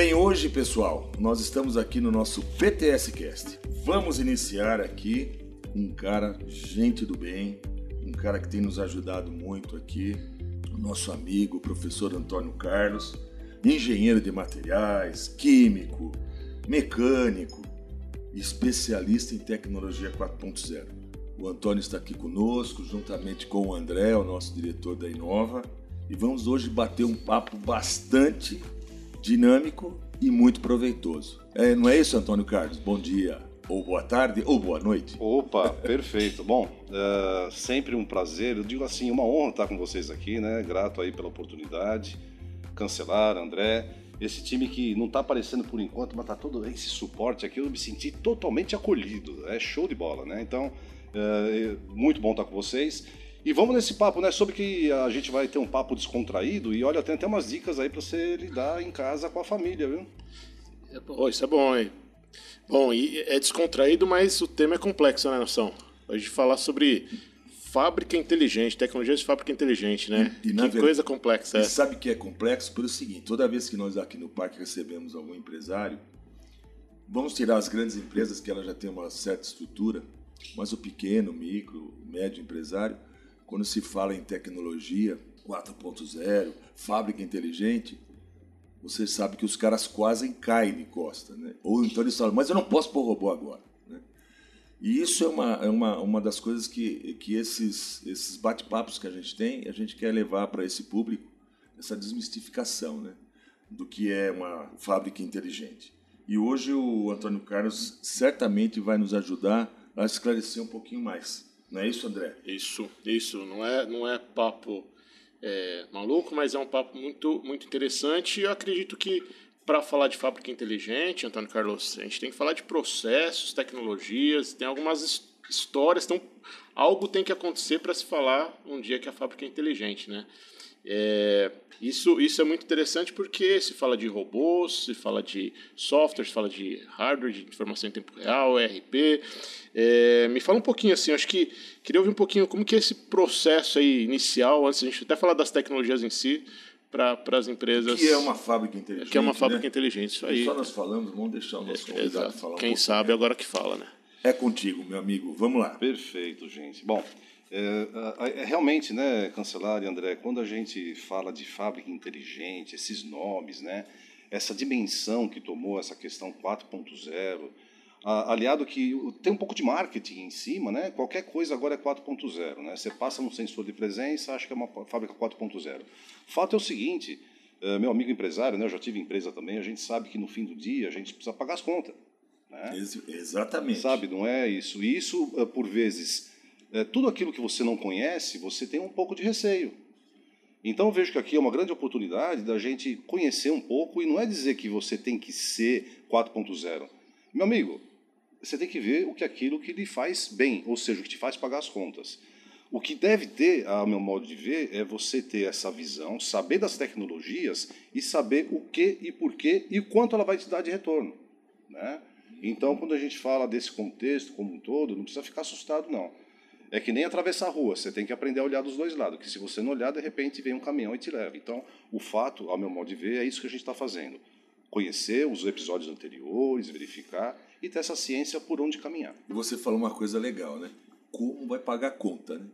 Bem, hoje, pessoal, nós estamos aqui no nosso PTS Cast. Vamos iniciar aqui um cara, gente do bem, um cara que tem nos ajudado muito aqui, o nosso amigo, o professor Antônio Carlos, engenheiro de materiais, químico, mecânico, especialista em tecnologia 4.0. O Antônio está aqui conosco, juntamente com o André, o nosso diretor da Inova, e vamos hoje bater um papo bastante dinâmico e muito proveitoso. É, não é isso, Antônio Carlos? Bom dia, ou boa tarde, ou boa noite. Opa, perfeito. Bom, uh, sempre um prazer. Eu digo assim, uma honra estar com vocês aqui, né? Grato aí pela oportunidade. Cancelar, André. Esse time que não está aparecendo por enquanto, mas está todo esse suporte aqui, eu me senti totalmente acolhido. É show de bola, né? Então, uh, muito bom estar com vocês. E vamos nesse papo, né? Sobre que a gente vai ter um papo descontraído e olha, tem até umas dicas aí para você lidar em casa com a família, viu? É bom, isso é bom, hein? Bom, e é descontraído, mas o tema é complexo, né, Nação? A gente falar sobre fábrica inteligente, tecnologia de fábrica inteligente, né? E, e que verdade, coisa complexa é. E sabe que é complexo pelo seguinte, toda vez que nós aqui no parque recebemos algum empresário, vamos tirar as grandes empresas que ela já tem uma certa estrutura, mas o pequeno, micro, médio empresário, quando se fala em tecnologia 4.0, fábrica inteligente, você sabe que os caras quase caem de costa. Né? Ou então eles falam, mas eu não posso pôr robô agora. Né? E isso é uma, é uma, uma das coisas que, que esses, esses bate-papos que a gente tem, a gente quer levar para esse público, essa desmistificação né? do que é uma fábrica inteligente. E hoje o Antônio Carlos certamente vai nos ajudar a esclarecer um pouquinho mais. Não é isso, André? Isso, isso. Não é, não é papo é, maluco, mas é um papo muito, muito interessante. E eu acredito que para falar de fábrica inteligente, Antônio Carlos, a gente tem que falar de processos, tecnologias, tem algumas histórias, então algo tem que acontecer para se falar um dia que a fábrica é inteligente, né? É, isso, isso é muito interessante porque se fala de robôs, se fala de software, se fala de hardware, de informação em tempo real, ERP. É, me fala um pouquinho assim, acho que queria ouvir um pouquinho como que é esse processo aí inicial, antes de a gente até falar das tecnologias em si, para as empresas. Que é uma fábrica inteligente. Que é uma fábrica né? inteligente, isso aí. Só nós falamos, vamos deixar o nosso é, convidado é, falar um Quem sabe agora que fala, né? É contigo, meu amigo. Vamos lá. Perfeito, gente. Bom, é, é, realmente, né, Cancelar e André, quando a gente fala de fábrica inteligente, esses nomes, né, essa dimensão que tomou essa questão 4.0, aliado que tem um pouco de marketing em cima, né? Qualquer coisa agora é 4.0, né? Você passa um sensor de presença, acha que é uma fábrica 4.0. Fato é o seguinte, é, meu amigo empresário, né? Eu já tive empresa também, a gente sabe que no fim do dia a gente precisa pagar as contas, né? Exatamente. Sabe, não é isso. E isso é, por vezes é, tudo aquilo que você não conhece, você tem um pouco de receio. Então eu vejo que aqui é uma grande oportunidade da gente conhecer um pouco e não é dizer que você tem que ser 4.0. Meu amigo, você tem que ver o que é aquilo que lhe faz bem, ou seja, o que te faz pagar as contas. O que deve ter, a meu modo de ver, é você ter essa visão, saber das tecnologias e saber o que e porquê e quanto ela vai te dar de retorno. Né? Então, quando a gente fala desse contexto como um todo, não precisa ficar assustado, não. É que nem atravessar a rua, você tem que aprender a olhar dos dois lados, que se você não olhar, de repente vem um caminhão e te leva. Então, o fato, ao meu modo de ver, é isso que a gente está fazendo. Conhecer os episódios anteriores, verificar e ter essa ciência por onde caminhar. Você falou uma coisa legal, né? Como vai pagar a conta, né?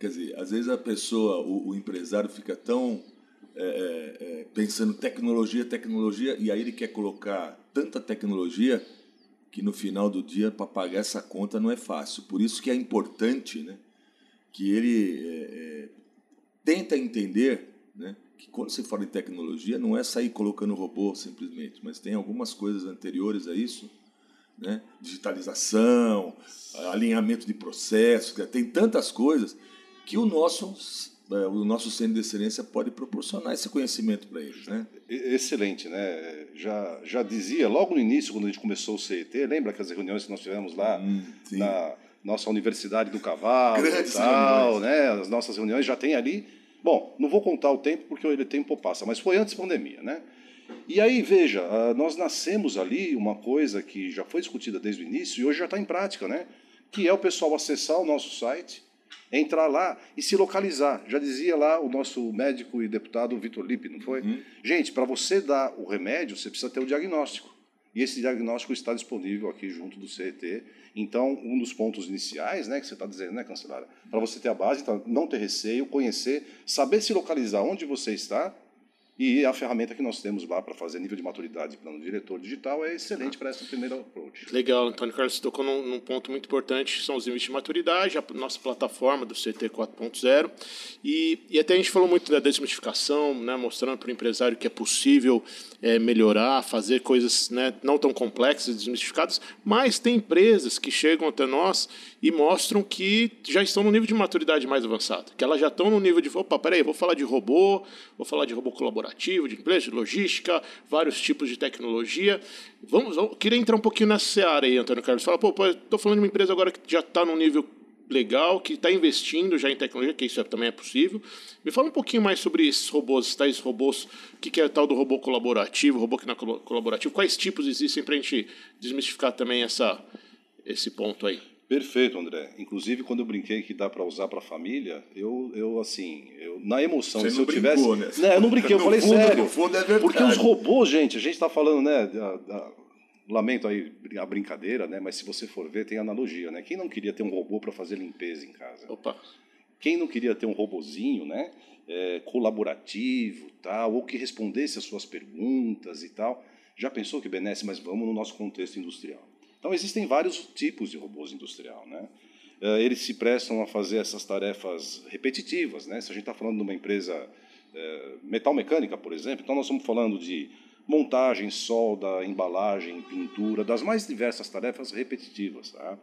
Quer dizer, às vezes a pessoa, o, o empresário fica tão é, é, é pensando tecnologia, tecnologia, e aí ele quer colocar tanta tecnologia que no final do dia para pagar essa conta não é fácil. Por isso que é importante, né, que ele é, é, tenta entender, né, que quando você fala em tecnologia não é sair colocando robô simplesmente, mas tem algumas coisas anteriores a isso, né, digitalização, alinhamento de processos, tem tantas coisas que o nosso o nosso centro de excelência pode proporcionar esse conhecimento para eles, né? Excelente, né? Já, já dizia logo no início, quando a gente começou o CET, lembra que as reuniões que nós tivemos lá hum, na nossa Universidade do Cavalo Grandes tal, né? As nossas reuniões já tem ali. Bom, não vou contar o tempo porque o tempo passa, mas foi antes da pandemia, né? E aí, veja, ah, nós nascemos ali uma coisa que já foi discutida desde o início e hoje já está em prática, né? Que é o pessoal acessar o nosso site, entrar lá e se localizar. Já dizia lá o nosso médico e deputado Vitor Lippe, não foi? Uhum. Gente, para você dar o remédio, você precisa ter o diagnóstico. E esse diagnóstico está disponível aqui junto do CET. Então, um dos pontos iniciais, né, que você está dizendo, né, cancelara? Para você ter a base, então, não ter receio, conhecer, saber se localizar onde você está e a ferramenta que nós temos lá para fazer nível de maturidade plano diretor digital é excelente para essa primeira approach. Legal, Antônio Carlos, tocou num, num, ponto muito importante, são os níveis de maturidade, a nossa plataforma do CT 4.0. E, e até a gente falou muito da desmistificação, né, mostrando para o empresário que é possível é, melhorar, fazer coisas né, não tão complexas, desmistificadas, mas tem empresas que chegam até nós e mostram que já estão no nível de maturidade mais avançado, que elas já estão no nível de, opa, peraí, vou falar de robô, vou falar de robô colaborativo, de empresa, de logística, vários tipos de tecnologia. Vamos, eu queria entrar um pouquinho nessa área aí, Antônio Carlos. Fala, pô, estou falando de uma empresa agora que já está num nível legal, que está investindo já em tecnologia, que isso também é possível. Me fala um pouquinho mais sobre esses robôs, tais robôs, o que é o tal do robô colaborativo, robô que não é colaborativo, quais tipos existem para a gente desmistificar também essa, esse ponto aí. Perfeito, André. Inclusive, quando eu brinquei que dá para usar para a família, eu, eu assim, eu, na emoção, Você se eu brincou, tivesse. Né? Não, eu não brinquei, eu falei fundo, sério. Fundo é porque os robôs, gente, a gente está falando, né? Da, da, lamento aí a brincadeira, né? Mas se você for ver, tem analogia, né? Quem não queria ter um robô para fazer limpeza em casa? Opa! Quem não queria ter um robozinho, né? É, colaborativo, tal, ou que respondesse as suas perguntas e tal? Já pensou que benesse? Mas vamos no nosso contexto industrial. Então, existem vários tipos de robôs industrial. Né? Eh, eles se prestam a fazer essas tarefas repetitivas. Né? Se a gente está falando de uma empresa é, metal mecânica, por exemplo, então nós estamos falando de montagem, solda, embalagem, pintura, das mais diversas tarefas repetitivas. Tá?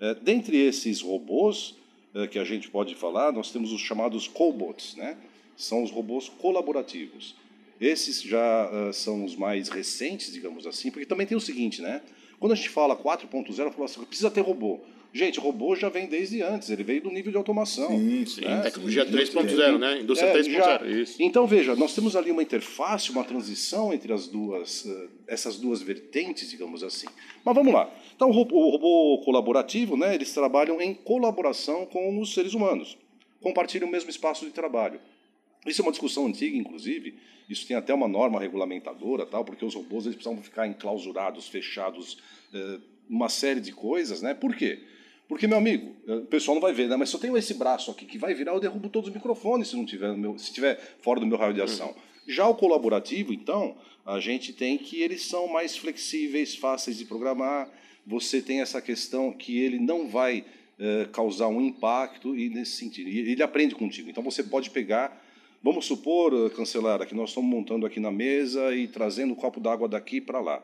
É, dentre esses robôs é, que a gente pode falar, nós temos os chamados cobots, né? são os robôs colaborativos. Esses já uh, são os mais recentes, digamos assim, porque também tem o seguinte, né? Quando a gente fala 4.0, fala assim, precisa ter robô. Gente, robô já vem desde antes, ele veio do nível de automação. Sim, sim. Né? Tecnologia 3.0, né? Indústria é, 3.0, Então, veja, nós temos ali uma interface, uma transição entre as duas, eh, essas duas vertentes, digamos assim. Mas vamos lá. Então, o robô colaborativo, né, eles trabalham em colaboração com os seres humanos. Compartilham o mesmo espaço de trabalho. Isso é uma discussão antiga, inclusive. Isso tem até uma norma regulamentadora, tal, porque os robôs eles precisam ficar enclausurados, fechados, eh, uma série de coisas, né? Por quê? Porque, meu amigo, eh, o pessoal não vai ver, né? mas se eu tenho esse braço aqui que vai virar, eu derrubo todos os microfones se não tiver, meu, se tiver fora do meu raio de ação. Já o colaborativo, então, a gente tem que eles são mais flexíveis, fáceis de programar. Você tem essa questão que ele não vai eh, causar um impacto e nesse sentido, ele aprende contigo. Então você pode pegar Vamos supor, eh, cancelara, que nós estamos montando aqui na mesa e trazendo o um copo d'água daqui para lá.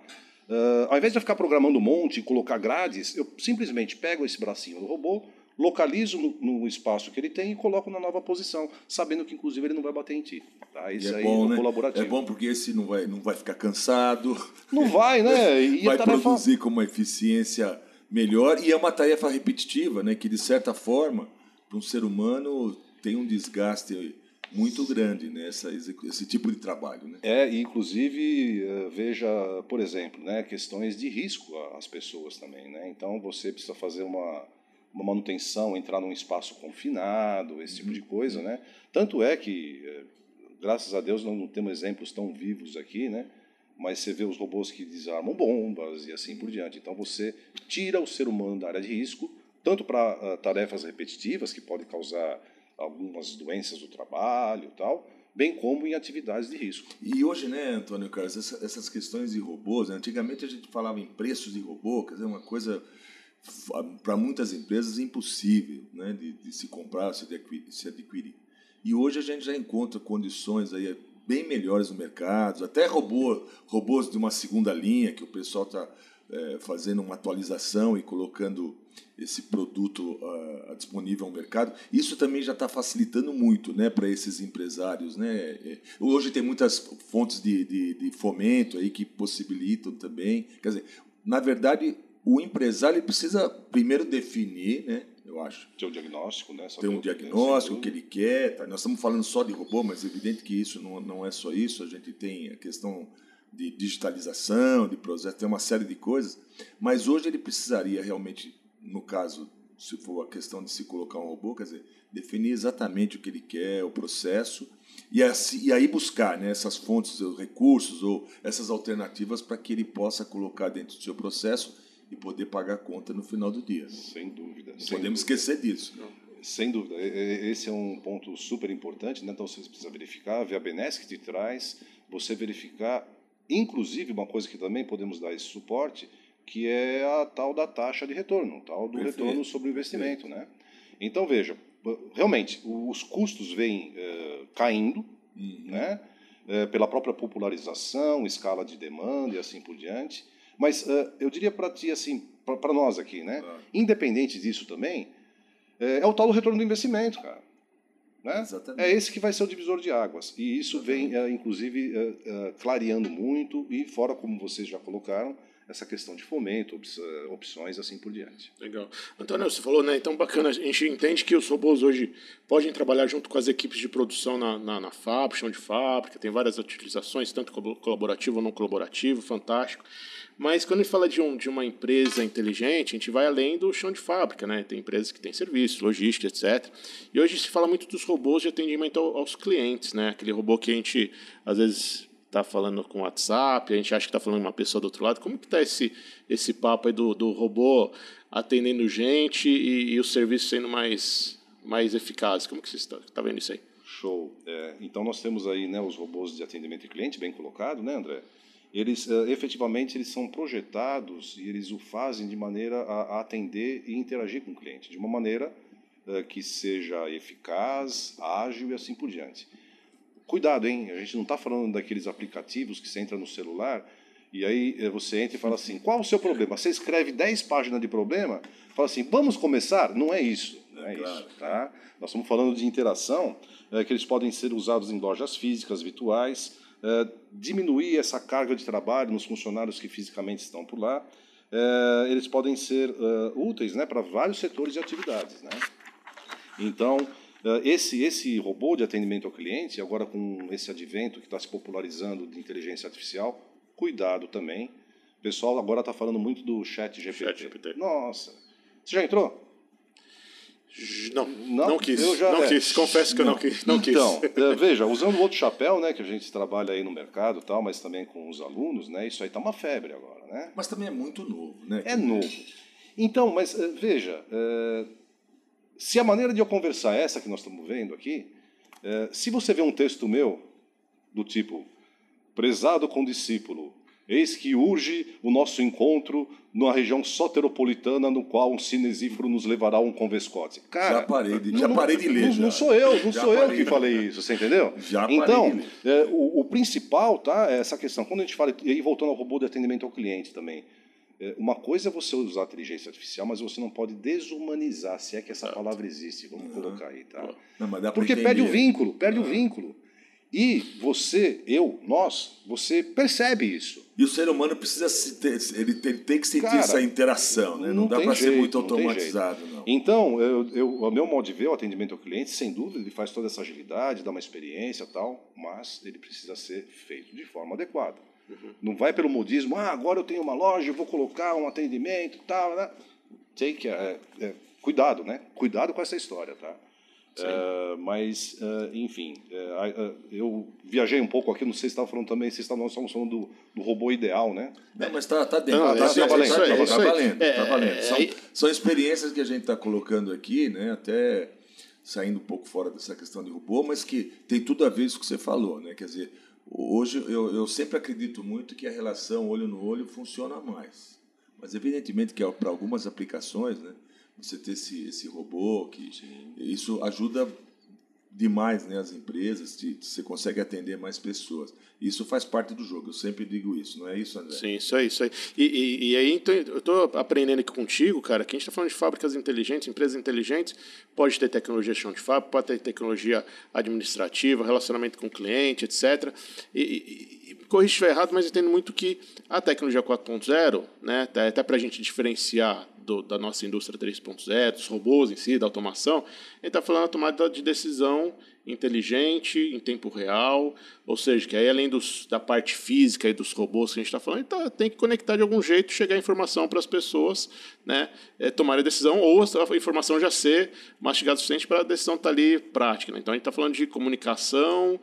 Uh, ao invés de ficar programando um monte e colocar grades, eu simplesmente pego esse bracinho do robô, localizo no, no, espaço que ele tem e coloco na nova posição, sabendo que inclusive ele não vai bater em ti. Tá? Isso é aí bom, é né? colaborativo. É bom porque esse não vai, não vai ficar cansado. Não vai, né? E vai tarefa... produzir com uma eficiência melhor e é uma tarefa repetitiva, né? Que de certa forma, para um ser humano tem um desgaste muito grande nessa né, esse tipo de trabalho, né? É, inclusive eh, veja, por exemplo, né, questões de risco às pessoas também, né? Então você precisa fazer uma uma manutenção, entrar num espaço confinado, esse tipo de uhum. coisa, né? Tanto é que, eh, graças a Deus, não temos exemplos tão vivos aqui, né? Mas você vê os robôs que desarmam bombas e assim por diante. Então você tira o ser humano da área de risco, tanto para uh, tarefas repetitivas que podem causar algumas doenças do trabalho e tal, bem como em atividades de risco. E hoje, né, Antônio Carlos, essa, essas questões de robôs, né, antigamente a gente falava em preços de robô, quer dizer, uma coisa para muitas empresas impossível né, de, de se comprar, se adquirir, se adquirir. E hoje a gente já encontra condições aí bem melhores no mercado, até robô, robôs de uma segunda linha que o pessoal está é, fazendo uma atualização e colocando esse produto uh, disponível ao mercado, isso também já está facilitando muito né, para esses empresários. Né? É, hoje tem muitas fontes de, de, de, fomento aí que possibilitam também. Quer dizer, na verdade, o empresário precisa primeiro definir, né, eu acho. Ter um diagnóstico, né? Ter um diagnóstico que ele quer. Tá? Nós estamos falando só de robô, mas é evidente que isso não, não é só isso. A gente tem a questão de digitalização, de processo, tem uma série de coisas. Mas hoje ele precisaria realmente no caso se for a questão de se colocar um robô, quer dizer, definir exatamente o que ele quer, o processo, e, assim, e aí buscar né, essas fontes, os recursos ou essas alternativas para que ele possa colocar dentro do seu processo e poder pagar a conta no final do dia. Sem dúvida. Não sem podemos dúvida. esquecer disso. Sem dúvida. Esse é um ponto super importante, né? Então você precisa verificar, ver a benesse que te traz, você verificar, inclusive, uma coisa que também podemos dar esse suporte, que é a tal da taxa de retorno, tal do Perfeito. retorno sobre o investimento, né? Então veja, realmente os custos vêm eh, caindo, Uhum. né? Eh, pela própria popularização, escala de demanda e assim por diante. Mas eh, eu diria para ti assim, para nós aqui, né? Claro. Independente disso também, é o tal do retorno do investimento, cara. Né? Exatamente. É esse que vai ser o divisor de águas. E isso vem, eh, inclusive, clareando muito, e fora, como vocês já colocaram, essa questão de fomento, op- opções, assim por diante. Legal. Antônio, você falou, né? Então, bacana. A gente entende que os robôs hoje podem trabalhar junto com as equipes de produção na, na, na fábrica, chão de fábrica, tem várias utilizações, tanto colaborativo ou não colaborativo, fantástico. Mas quando a gente fala de, um, de uma empresa inteligente, a gente vai além do chão de fábrica, né? Tem empresas que têm serviço, logística, etc. E hoje se fala muito dos robôs de atendimento ao- aos clientes, né? Aquele robô que a gente, às vezes, está falando com WhatsApp, a gente acha que está falando com uma pessoa do outro lado. Como que está esse, esse papo aí do, do robô atendendo gente e, e o serviço sendo mais, mais eficaz? Como que você está tá vendo isso aí? Show. É, então nós temos aí né, os robôs de atendimento ao cliente, bem colocado, né, André? Eles eh, efetivamente eles são projetados e eles o fazem de maneira a, a atender e interagir com o cliente, de uma maneira eh, que seja eficaz, ágil e assim por diante. Cuidado, hein? A gente não está falando daqueles aplicativos que você entra no celular e aí eh, você entra e fala assim: qual o seu problema? Você escreve 10 páginas de problema, fala assim: vamos começar? Não é isso. Não é, claro. isso. Tá? Nós estamos falando de interação, eh, que eles podem ser usados em lojas físicas, virtuais, eh, diminuir essa carga de trabalho nos funcionários que fisicamente estão por lá. Eh, eles podem ser úteis né, para vários setores de atividades. Né? Então, esse, esse robô de atendimento ao cliente, agora com esse advento que está se popularizando de inteligência artificial, cuidado também. O pessoal agora está falando muito do chat GPT. Chat GPT. Nossa, você já entrou? Não, Não, não, quis. eu já- não é. quis. Confesso que eu não quis. Não quis. Então, eh, veja, usando o outro chapéu, né, que a gente trabalha aí no mercado tal, mas também com os alunos, né, isso aí está uma febre agora, né? Mas também é muito novo, né? É novo. Então, mas eh, veja, eh, se a maneira de eu conversar é essa que nós estamos vendo aqui, eh, se você vê um texto meu do tipo, prezado condiscípulo, eis que urge o nosso encontro na região soteropolitana, no qual um cinesífero nos levará a um convescote. Cara, Já parei de- já não- parei de ler, Não, já. não sou eu, não Já sou eu parei que de- falei isso, você entendeu? Já parei então, de ler. é, o, o principal, tá, é essa questão. Quando a gente fala, e aí voltando ao robô de atendimento ao cliente também, é, uma coisa é você usar a inteligência artificial, mas você não pode desumanizar, se é que essa palavra existe, vamos colocar aí, tá? Não, mas dá pra Porque perde o vínculo, perde o vínculo. E você, eu, nós, você percebe isso. E o ser humano precisa se ter, ele tem, tem que sentir Cara, essa interação, né? Não, não dá para ser muito não automatizado, não. Então, eu, eu, o meu modo de ver o atendimento ao cliente, sem dúvida, ele faz toda essa agilidade, dá uma experiência e tal, mas ele precisa ser feito de forma adequada. Não vai pelo modismo, ah, agora eu tenho uma loja, eu vou colocar um atendimento e tal, né? Take, é, é, cuidado, né? Cuidado com essa história, tá? É, mas, é, enfim, a- eu viajei um pouco aqui, não sei se vocês estavam falando também, vocês estavam, nós estávamos falando do, do robô ideal, né? Não, mas tá, tá dentro. Não, tá, tá valendo, tá, tá é- valendo, é- tá valendo. é- São, é- são experiências que a gente está colocando aqui, né? Até saindo um pouco fora dessa questão de robô, mas que tem tudo a ver com isso que você falou, né? Quer dizer, hoje eu, eu sempre acredito muito que a relação olho no olho funciona mais. Mas evidentemente que para algumas aplicações, né? Você ter esse, esse robô, que isso ajuda demais né, as empresas, te- você consegue atender mais pessoas. Isso faz parte do jogo, eu sempre digo isso, não é isso, André? Sim, isso aí, isso aí. E, e, e aí, então, eu estou aprendendo aqui contigo, cara, que a gente está falando de fábricas inteligentes, empresas inteligentes, pode ter tecnologia de chão de fábrica, pode ter tecnologia administrativa, relacionamento com cliente, etc. E, e, e corrija se errado, mas entendo muito que a tecnologia 4.0, né, até para a gente diferenciar do- da nossa indústria 3.0, dos robôs em si, da automação, gente está falando da tomada de decisão inteligente, em tempo real, ou seja, que aí além dos, da parte física e dos robôs que a gente está falando, tá, tem que conectar de algum jeito, chegar a informação para as pessoas né, é, tomarem a decisão, ou a informação já ser mastigada o suficiente para a decisão estar tá ali prática. Né? Então a gente está falando de comunicação,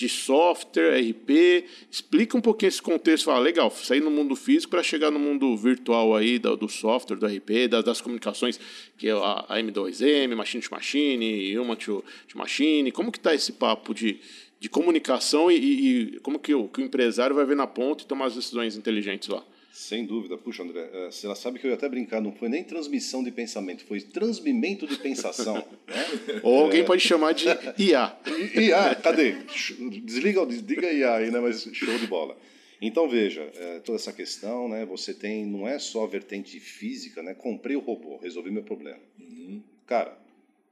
de software, RP. Explica um pouquinho esse contexto. Fala, legal, sair no mundo físico para chegar no mundo virtual aí do, do software, do RP, das, das, comunicações, que é a, a, M2M, Machine to Machine, Human to, to Machine. Como que está esse papo de, de comunicação e, e, como que o, que o empresário vai ver na ponta e tomar as decisões inteligentes lá? Sem dúvida. Puxa, André, eh, você sabe que eu ia até brincar, não foi nem transmissão de pensamento, foi transmimento de pensação. né? Ou alguém é... pode chamar de IA. IA, cadê? Desliga, desliga IA aí, né? Mas show de bola. Então, veja, é, toda essa questão, né? Você tem, não é só a vertente física, né? Comprei o robô, resolvi meu problema. Uhum. Cara,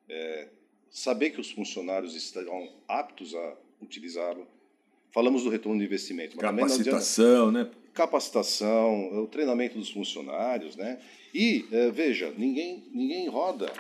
é, saber que os funcionários estão aptos a utilizá-lo. Falamos do retorno de investimento. Capacitação, né? Capacitação, o treinamento dos funcionários, né? E é, veja, ninguém ninguém roda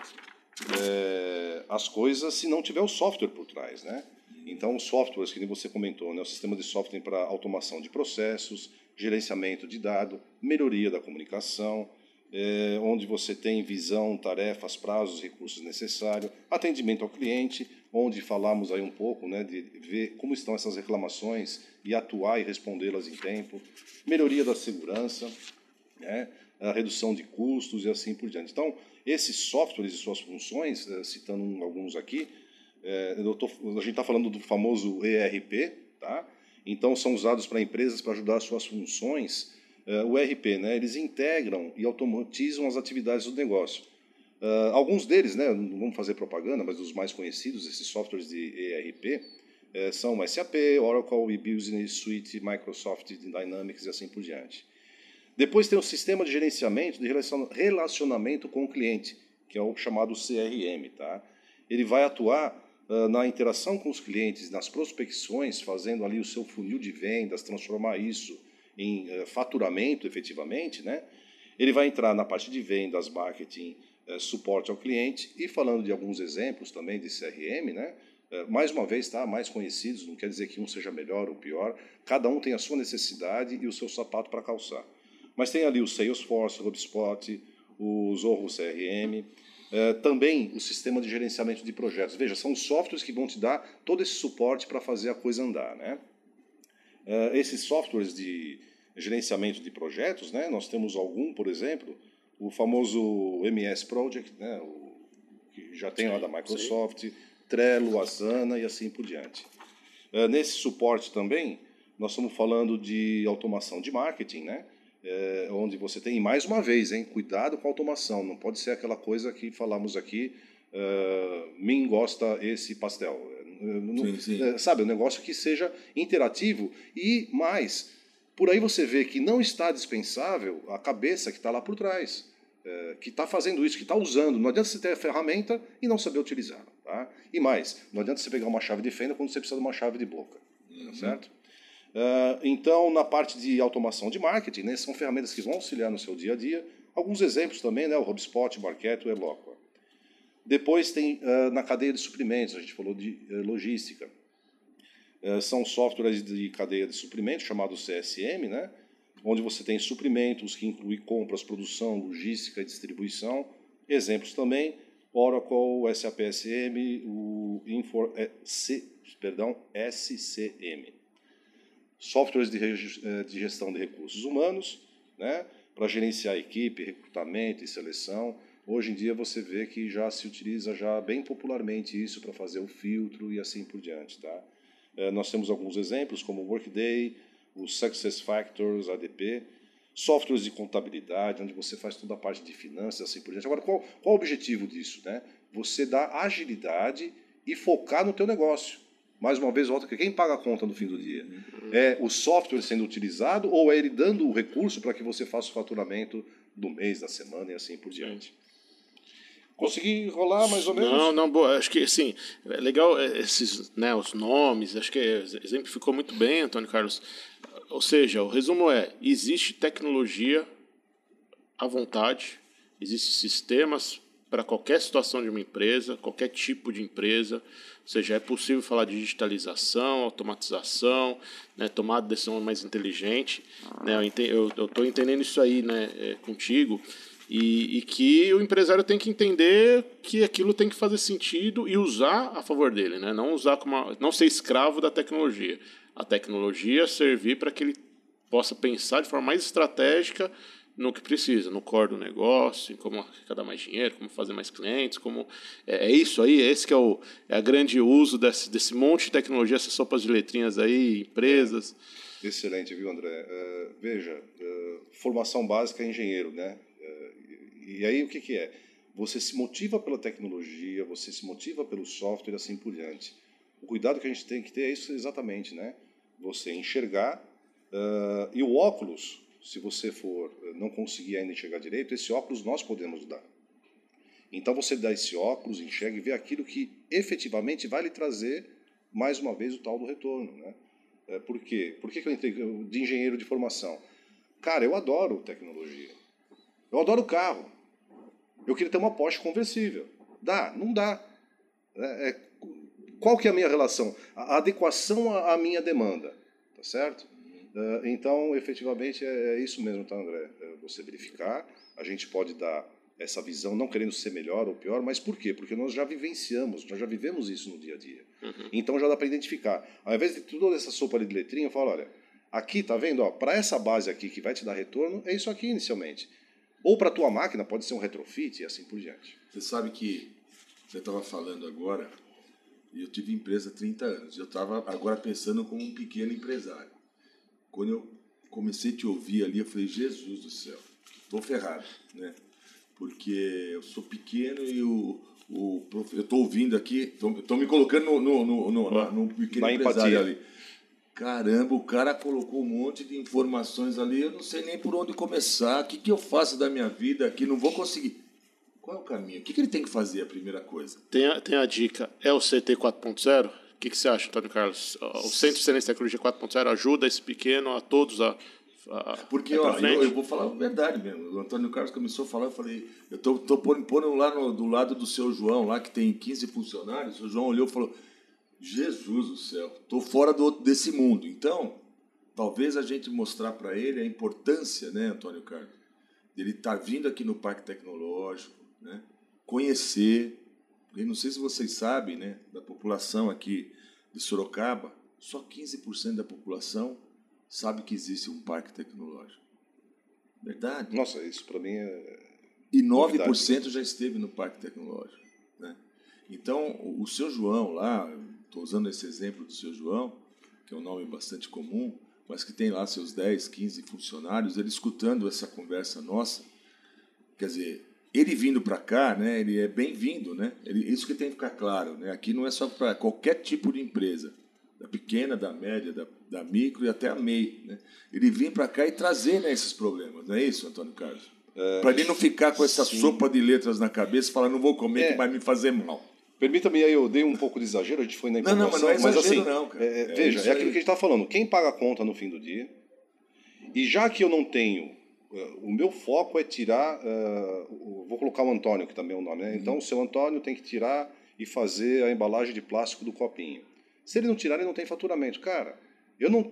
é, as coisas se não tiver o software por trás, né? Então, os softwares que você comentou, né? O sistema de software para automação de processos, gerenciamento de dado, melhoria da comunicação, é, onde você tem visão, tarefas, prazos, recursos necessários, atendimento ao cliente, onde falamos aí um pouco, né, de ver como estão essas reclamações e atuar e respondê-las em tempo, melhoria da segurança, né, a redução de custos e assim por diante. Então, esses softwares e suas funções, eh, citando alguns aqui, é, tô, a gente está falando do famoso ERP, tá? Então, são usados para empresas para ajudar as suas funções. É, o ERP, né, eles integram e automatizam as atividades do negócio. Uh, alguns deles, né, não vamos fazer propaganda, mas os mais conhecidos, esses softwares de ERP, é, são SAP, Oracle, Business Suite, Microsoft Dynamics e assim por diante. Depois tem o sistema de gerenciamento de relacionamento com o cliente, que é o chamado CRM. Tá? Ele vai atuar uh, na interação com os clientes, nas prospecções, fazendo ali o seu funil de vendas, transformar isso em uh, faturamento efetivamente. Né? Ele vai entrar na parte de vendas, marketing, uh, suporte ao cliente e falando de alguns exemplos também de CRM, né? É, mais uma vez, tá? mais conhecidos, não quer dizer que um seja melhor ou pior, cada um tem a sua necessidade e o seu sapato para calçar. Mas tem ali o Salesforce, o HubSpot, o Zorro CRM, é, também o sistema de gerenciamento de projetos. Veja, são softwares que vão te dar todo esse suporte para fazer a coisa andar. Né? É, esses softwares de gerenciamento de projetos, né? nós temos algum, por exemplo, o famoso MS Project, né? o, que já tem lá da Microsoft, sim Trello, Asana e assim por diante. É, nesse suporte também, nós estamos falando de automação de marketing, né? É, onde você tem, mais uma vez, hein, cuidado com a automação, não pode ser aquela coisa que falamos aqui, uh, mim gosta esse pastel. Não, sim, sim. É, sabe, um negócio que seja interativo e mais, por aí você vê que não está dispensável a cabeça que está lá por trás, é, que está fazendo isso, que está usando. Não adianta você ter a ferramenta e não saber utilizá-la. Tá? E mais, não adianta você pegar uma chave de fenda quando você precisa de uma chave de boca. Uhum. certo? Uh, então, na parte de automação de marketing, né, são ferramentas que vão auxiliar no seu dia a dia. Alguns exemplos também, né, o HubSpot, o Marketo, o Eloqua. Depois tem uh, na cadeia de suprimentos, a gente falou de uh, logística. são softwares de cadeia de suprimentos, chamados CSM, né, onde você tem suprimentos que incluem compras, produção, logística e distribuição. Exemplos também, Oracle, o Infor, é, C, perdão, SCM. Softwares de, é, de gestão de recursos humanos, né, para gerenciar equipe, recrutamento e seleção. Hoje em dia você vê que já se utiliza já bem popularmente isso para fazer o filtro e assim por diante, tá? É, nós temos alguns exemplos como o Workday, o SuccessFactors, ADP, softwares de contabilidade, onde você faz toda a parte de finanças, assim por diante. Agora, qual, qual o objetivo disso? Né? Você dá agilidade e focar no teu negócio. Mais uma vez, volta que quem paga a conta no fim do dia? É o software sendo utilizado ou é ele dando o recurso para que você faça o faturamento do mês, da semana e assim por diante? Consegui rolar mais ou menos? Não, não, boa. Acho que assim, é legal é, esses, né, os nomes, acho que exemplificou muito bem, Antônio Carlos. Ou seja, o resumo é: existe tecnologia à vontade, existem sistemas para qualquer situação de uma empresa, qualquer tipo de empresa. Ou seja, é possível falar de digitalização, automatização, né, tomar decisão mais inteligente. Né, eu estou entendendo isso aí né, é, contigo. E, e, que o empresário tem que entender que aquilo tem que fazer sentido e usar a favor dele, né? não usar como não ser escravo da tecnologia. A tecnologia servir para que ele possa pensar de forma mais estratégica no que precisa, no core do negócio, em como arrecadar mais dinheiro, como fazer mais clientes, como é, é isso aí, esse que é o é a grande uso desse, desse monte de tecnologia, essas sopas de letrinhas aí, empresas. Excelente, viu, André? Uh, veja, uh, formação básica é engenheiro, né? Uh, e aí o que, que é? Você se motiva pela tecnologia, você se motiva pelo software, assim por diante. O cuidado que a gente tem que ter é isso exatamente, né? Você enxergar e o óculos se você for eh, não conseguir ainda enxergar direito, esse óculos nós podemos dar. Então você dá esse óculos, enxerga e vê aquilo que efetivamente vai lhe trazer mais uma vez o tal do retorno, né? É, por quê? Por que, que eu entrei de engenheiro de formação? Cara, eu adoro tecnologia. Eu adoro carro. Eu queria ter uma Porsche conversível. Dá? Não dá. É, é, qual que é a minha relação? A adequação à minha demanda, tá certo? Ah, então, efetivamente, é, é isso mesmo, tá, André? É você verificar, a gente pode dar essa visão, não querendo ser melhor ou pior, mas por quê? Porque nós já vivenciamos, nós já vivemos isso no dia a dia. Uhum. Então já dá para identificar. Ao invés de toda essa sopa de letrinha, eu falo, olha, aqui, tá vendo? Para essa base aqui que vai te dar retorno, é isso aqui inicialmente. Ou para a tua máquina, pode ser um retrofit e assim por diante. Você sabe que você estava falando agora, e eu tive empresa há 30 anos, eu estava agora pensando como um pequeno empresário. Quando eu comecei a te ouvir ali, eu falei, Jesus do céu, estou ferrado, né? Porque eu sou pequeno e o, o eu estou ouvindo aqui, estou me colocando no, no, no, no, no pequeno Na empresário empatia. ali. Caramba, o cara colocou um monte de informações ali, eu não sei nem por onde começar, o que, que eu faço da minha vida aqui, não vou conseguir. Qual é o caminho? O que, que ele tem que fazer, a primeira coisa? Tem a, tem a dica, é o CT 4.0? O que, que você acha, Antônio Carlos? O Centro de Excelência de Tecnologia 4.0 ajuda esse pequeno a todos a. a Porque ó, eu, eu, vou falar a verdade mesmo. O Antônio Carlos começou a falar, eu falei, eu estou tô, tô pondo, pondo lá no, do lado do seu João, lá que tem 15 funcionários. O João olhou e falou: Jesus do céu, estou fora do, desse mundo. Então, talvez a gente mostrar para ele a importância, né, Antônio Carlos, estar tá vindo aqui no Parque Tecnológico, né, conhecer e não sei se vocês sabem, né, da população aqui de Sorocaba, só 15% da população sabe que existe um parque tecnológico. Verdade? Nossa, isso para mim é. E 9% novidade. já esteve no parque tecnológico. Né? Então, o seu João lá, estou usando esse exemplo do seu João, que é um nome bastante comum, mas que tem lá seus 10, 15 funcionários, ele escutando essa conversa nossa, quer dizer, ele vindo para cá, né, ele é bem-vindo, né? Ele, isso que tem que ficar claro, né? Aqui não é só para qualquer tipo de empresa, da pequena, da média, da, da micro e até a MEI, né? Ele vir para cá e trazer né, esses problemas, não é isso, Antônio Carlos? É, para ele não ficar com essa sim. sopa de letras na cabeça e falar, não vou comer é. que vai me fazer mal. Permita-me, aí eu dei um pouco de exagero, a gente foi na informação. Não, não, mas não é exagero, mas assim, não, cara. É, é veja, é aquilo que a gente está falando. Quem paga a conta no fim do dia, e já que eu não tenho o meu foco é tirar, uh, vou colocar o Antônio, que também é o nome, né? Então, o seu Antônio tem que tirar e fazer a embalagem de plástico do copinho. Se ele não tirar, ele não tem faturamento. Cara, eu não,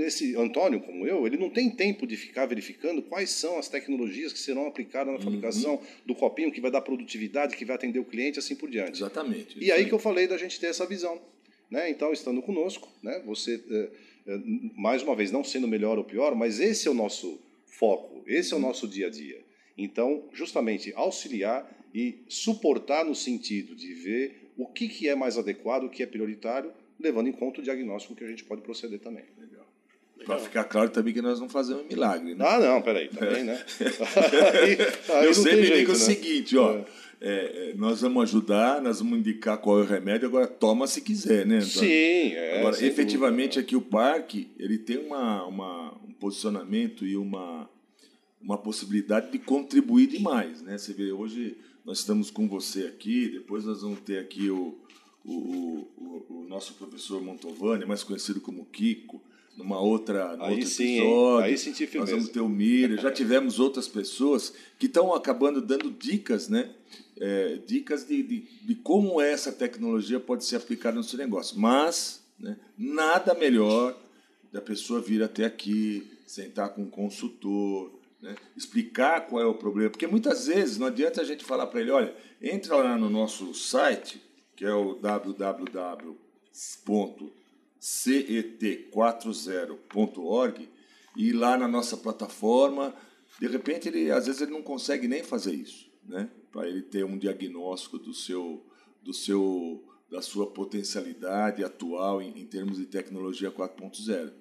esse Antônio, como eu, ele não tem tempo de ficar verificando quais são as tecnologias que serão aplicadas na fabricação uhum. do copinho, que vai dar produtividade, que vai atender o cliente, assim por diante. Exatamente. E aí que eu falei da gente ter essa visão. Né? Então, estando conosco, né? você, uh, mais uma vez, não sendo melhor ou pior, mas esse é o nosso foco. Esse é o nosso dia a dia. Então, justamente auxiliar e suportar no sentido de ver o que, que é mais adequado, o que é prioritário, levando em conta o diagnóstico que a gente pode proceder também. Legal. Para ficar claro também que nós não fazemos milagre, né? Ah, não, peraí, também, né? aí, aí Eu sempre jeito, digo né? o seguinte, ó. É. É, nós vamos ajudar, nós vamos indicar qual é o remédio, agora toma se quiser, né? Sim, é, Agora, efetivamente, dúvida. aqui o parque, ele tem uma, uma, um posicionamento e uma, uma possibilidade de contribuir demais, né? Você vê, hoje nós estamos com você aqui, depois nós vamos ter aqui o, o, o, o nosso professor Montovani, mais conhecido como Kiko, numa outra, num aí outro sim, episódio. Aí senti Nós vamos ter o Mira, já tivemos outras pessoas que estão acabando dando dicas, né? é, dicas de, de, de, como essa tecnologia pode ser aplicada no seu negócio. Mas né, nada melhor da pessoa vir até aqui, sentar com um consultor, né, explicar qual é o problema. Porque muitas vezes não adianta a gente falar para ele, olha, entra lá no nosso site, que é o www.cet40.org, e lá na nossa plataforma, de repente ele às vezes ele não consegue nem fazer isso, né? Para ele ter um diagnóstico do seu do seu da sua potencialidade atual em, em termos de tecnologia 4.0.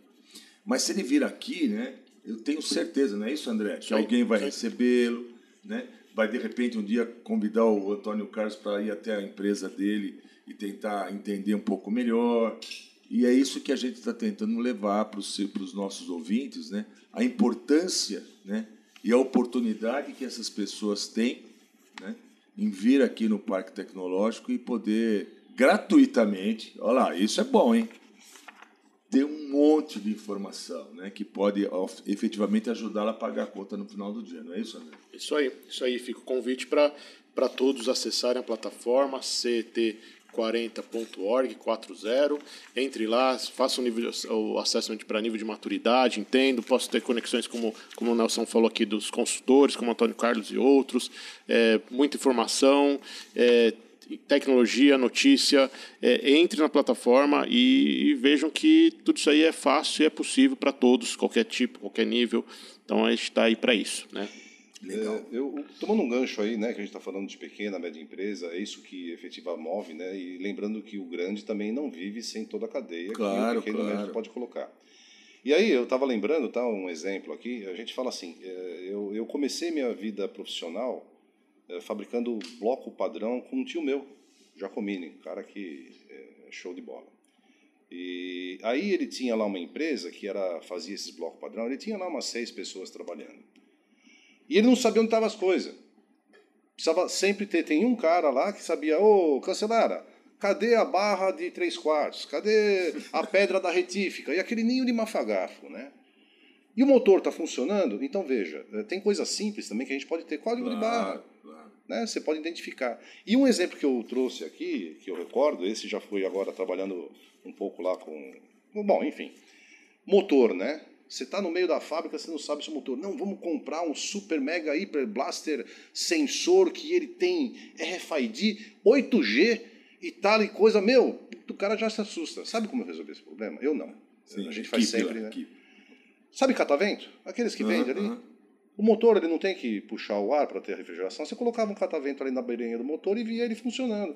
Mas se ele vir aqui, né, eu tenho certeza, não é isso, André? Que alguém vai recebê-lo, né? vai de repente um dia convidar o Antônio Carlos para ir até a empresa dele e tentar entender um pouco melhor. E é isso que a gente está tentando levar para os nossos ouvintes, né? a importância né? e a oportunidade que essas pessoas têm né? em vir aqui no Parque Tecnológico e poder gratuitamente, olha lá, isso é bom, hein? Ter um monte de informação, né? Que pode efetivamente ajudá-la a pagar a conta no final do dia, não é isso, André? Isso aí, isso aí. Fica o convite para todos acessarem a plataforma ct40.org 40. Entre lá, faça o, nível, o assessment para nível de maturidade, entendo. Posso ter conexões, como, como o Nelson falou aqui, dos consultores, como Antônio Carlos e outros. É, muita informação. É, tecnologia, notícia, é, entre na plataforma e, e, vejam que tudo isso aí é fácil e é possível para todos, qualquer tipo, qualquer nível. Então a gente está aí para isso, né? Legal. É, eu, tomando um gancho aí, né, que a gente está falando de pequena, média empresa, é isso que efetiva move, né? E lembrando que o grande também não vive sem toda a cadeia claro, que o pequeno claro. pode colocar. E aí eu estava lembrando, tá, um exemplo aqui. A gente fala assim, é, eu, eu comecei minha vida profissional fabricando bloco padrão com um tio meu, Giacomini, cara que é show de bola. E aí ele tinha lá uma empresa que era fazia esses blocos padrão, ele tinha lá umas seis pessoas trabalhando. E ele não sabia onde estavam as coisas. Precisava sempre ter, tem um cara lá que sabia, ô, oh, cancelara, cadê a barra de três quartos? Cadê a pedra da retífica? E aquele ninho de mafagafo, né? E o motor está funcionando? Então veja, eh, tem coisas simples também que a gente pode ter código claro, de barra. Claro. Né? Você pode identificar. E um exemplo que eu trouxe aqui, que eu recordo, esse já foi agora trabalhando um pouco lá com. Bom, enfim. Motor, né? Você está no meio da fábrica, você não sabe se o motor. Não, vamos comprar um super mega hiper blaster sensor que ele tem RFID 8G e tal e coisa. Meu, o cara já se assusta. Sabe como eu resolvi esse problema? Eu não. Sim, a gente faz sempre, né? Keep. Sabe catavento? Aqueles que vendem ali. O motor ele não tem que puxar o ar para ter a refrigeração. Você colocava um catavento ali na beirinha do motor e via ele funcionando.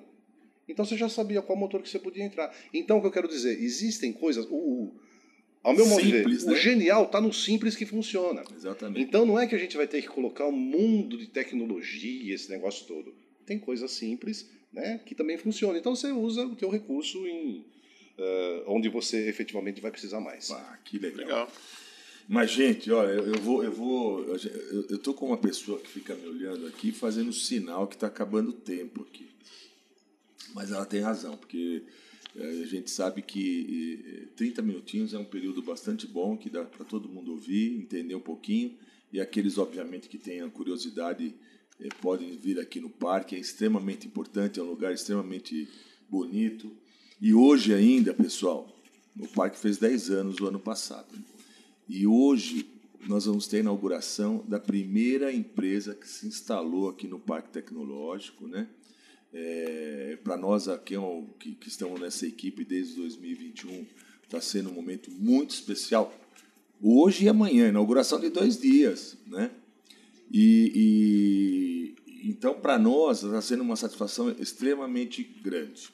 Então você já sabia qual motor que você podia entrar. Então o que eu quero dizer, existem coisas. O, o ao meu modo de ver, né? o genial está no simples que funciona. Exatamente. Então não é que a gente vai ter que colocar um mundo de tecnologia, esse negócio todo. Tem coisas simples né, que também funcionam. Então você usa o teu recurso em uh, onde você efetivamente vai precisar mais. Ah, que legal. legal. Mas, gente, olha, eu vou. Eu vou. Eu, eu com uma pessoa que fica me olhando aqui fazendo sinal que está acabando o tempo aqui. Mas ela tem razão, porque eh, a gente sabe que 30 minutinhos é um período bastante bom, que dá para todo mundo ouvir, entender um pouquinho. E aqueles, obviamente, que tenham curiosidade eh, podem vir aqui no parque. É extremamente importante, é um lugar extremamente bonito. E hoje ainda, pessoal, o parque fez 10 anos o ano passado. E hoje nós vamos ter a inauguração da primeira empresa que se instalou aqui no Parque Tecnológico, né? É, Para nós aqui que, que, estamos nessa equipe desde 2021, está sendo um momento muito especial. Hoje e amanhã, inauguração de dois dias, né? E, e então para nós está sendo uma satisfação extremamente grande.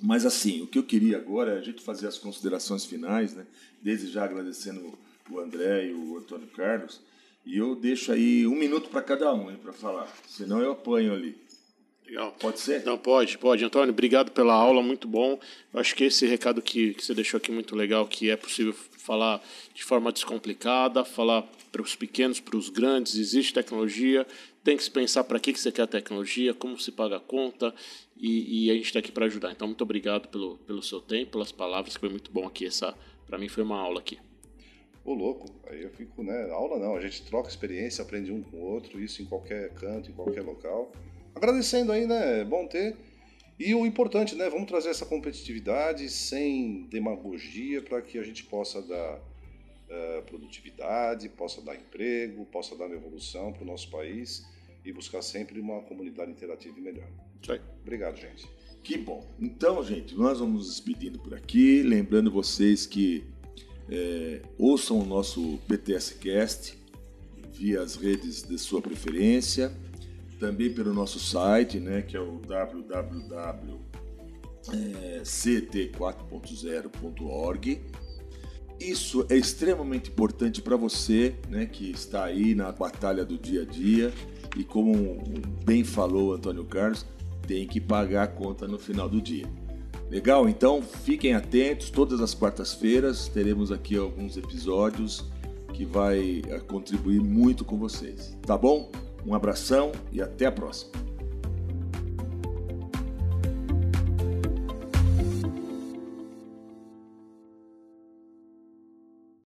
Mas assim, o que eu queria agora é a gente fazer as considerações finais, né? Desde já agradecendo o André e o Antônio Carlos. E eu deixo aí um minuto para cada um para falar, senão eu apanho ali. Legal. Pode ser? Não, pode, pode. Antônio, obrigado pela aula, muito bom. Eu acho que esse recado que, que você deixou aqui muito legal, que é possível falar de forma descomplicada, falar para os pequenos, para os grandes, existe tecnologia, tem que se pensar para que, que você quer a tecnologia, como se paga a conta, e, e a gente está aqui para ajudar. Então, muito obrigado pelo, pelo seu tempo, pelas palavras, foi muito bom aqui. Essa, para mim, foi uma aula aqui. Ô, louco, aí eu fico, né? Aula não, a gente troca experiência, aprende um com o outro, isso em qualquer canto, em qualquer local. agradecendo aí, né? É bom ter. E o importante, né? Vamos trazer essa competitividade sem demagogia para que a gente possa dar uh, produtividade, possa dar emprego, possa dar evolução para o nosso país e buscar sempre uma comunidade interativa e melhor. Isso aí. Obrigado, gente. Que bom. Então, gente, nós vamos nos despedindo por aqui. Lembrando vocês que é, ouçam o nosso BTS Cast via as redes de sua preferência, também pelo nosso site, né, que é o www.ct4.0.org. Isso é extremamente importante para você, né, que está aí na batalha do dia a dia e como bem falou Antônio Carlos, tem que pagar a conta no final do dia. Legal? Então fiquem atentos, todas as quartas-feiras teremos aqui alguns episódios que vai eh, contribuir muito com vocês. Tá bom? Um abração e até a próxima.